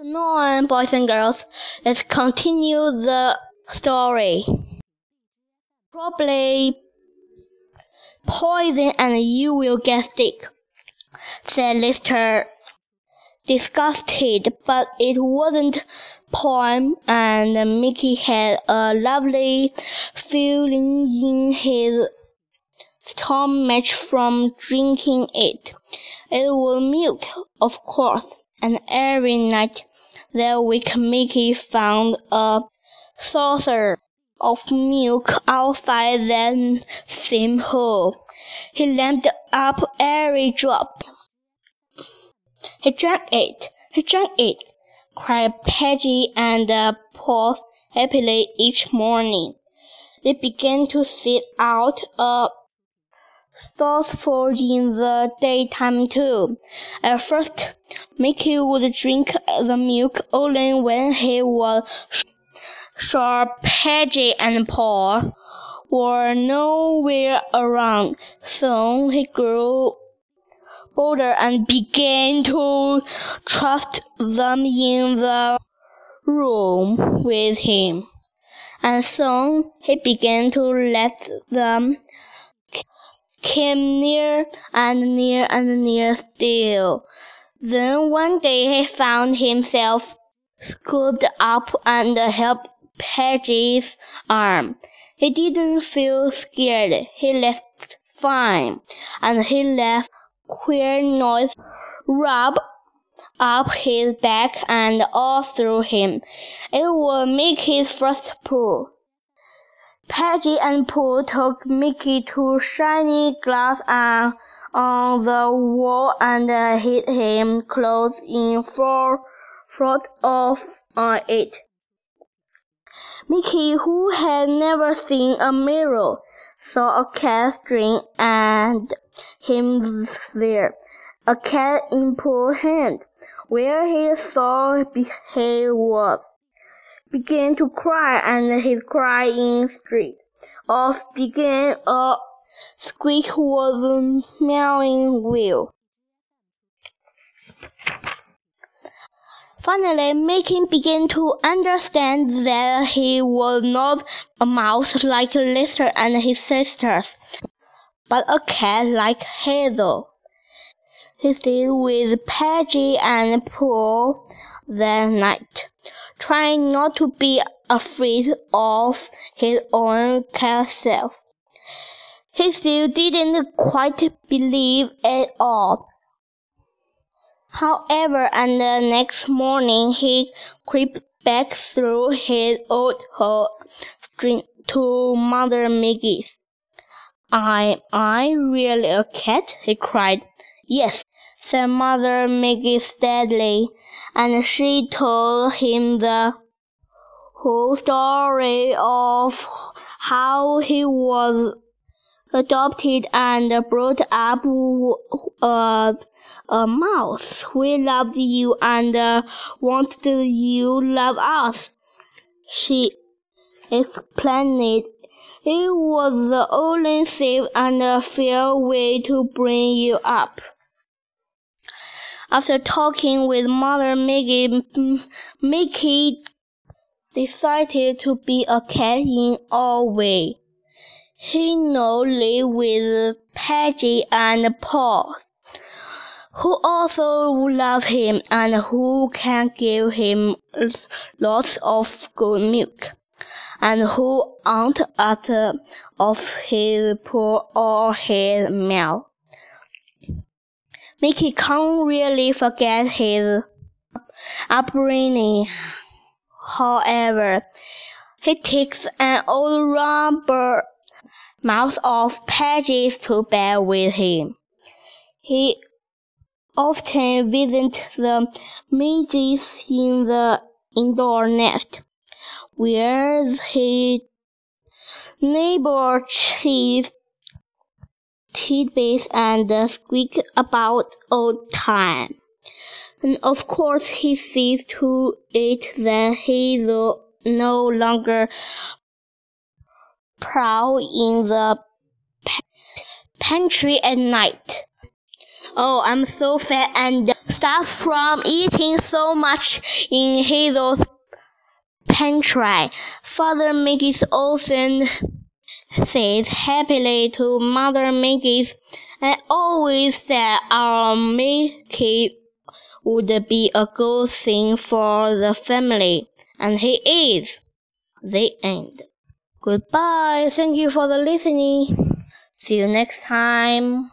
on, boys and girls. Let's continue the story. Probably poison and you will get sick, said Lister, disgusted, but it wasn't poison, and Mickey had a lovely feeling in his stomach from drinking it. It was milk, of course, and every night that week Mickey found a saucer of milk outside that same hole. He lapped up every drop. He drank it. He drank it, cried Peggy and uh, Paul happily each morning. They began to sit out a thoughtful in the daytime too. At first, Mickey would drink the milk only when he was sure Peggy and Paul were nowhere around. Soon he grew bolder and began to trust them in the room with him. And soon he began to let them came near and near and near still. Then one day he found himself scooped up and helped Peggy's arm. He didn't feel scared. He left fine, and he left queer noise rub up his back and all through him. It would make his first pull. Peggy and Pooh took Mickey to shiny glass on, on the wall and hid him close in front of uh, it. Mickey, who had never seen a mirror, saw a cat string and him there, a cat in Pooh's hand, where he saw he was began to cry and his crying streak off began a squeak was meowing wheel. Finally, Mickey began to understand that he was not a mouse like Lister and his sisters, but a cat like Hazel. He stayed with Peggy and Paul that night trying not to be afraid of his own cat self. He still didn't quite believe it all. However, and the next morning he crept back through his old hole to Mother Maggie's. Am I really a cat? he cried. Yes, said Mother Maggie steadily and she told him the whole story of how he was adopted and brought up as a mouse. We loved you and wanted you love us. She explained it was the only safe and fair way to bring you up. After talking with Mother Maggie, Mickey decided to be a cat in all way. He now lived with Peggy and Paul, who also love him and who can give him lots of good milk, and who aren't out of his poor or his milk. Mickey can't really forget his upbringing. However, he takes an old rubber mouse of pages to bed with him. He often visits the midges in the indoor nest, where his neighbor chief tidbits and uh, squeak about old time. And of course he sees to it that he will no longer prowl in the pantry at night. Oh, I'm so fat and stops from eating so much in Hazel's pantry. Father Mickey's often says happily to Mother Mickey's, I always said our Mickey would be a good thing for the family, and he is. The end. Goodbye. Thank you for the listening. See you next time.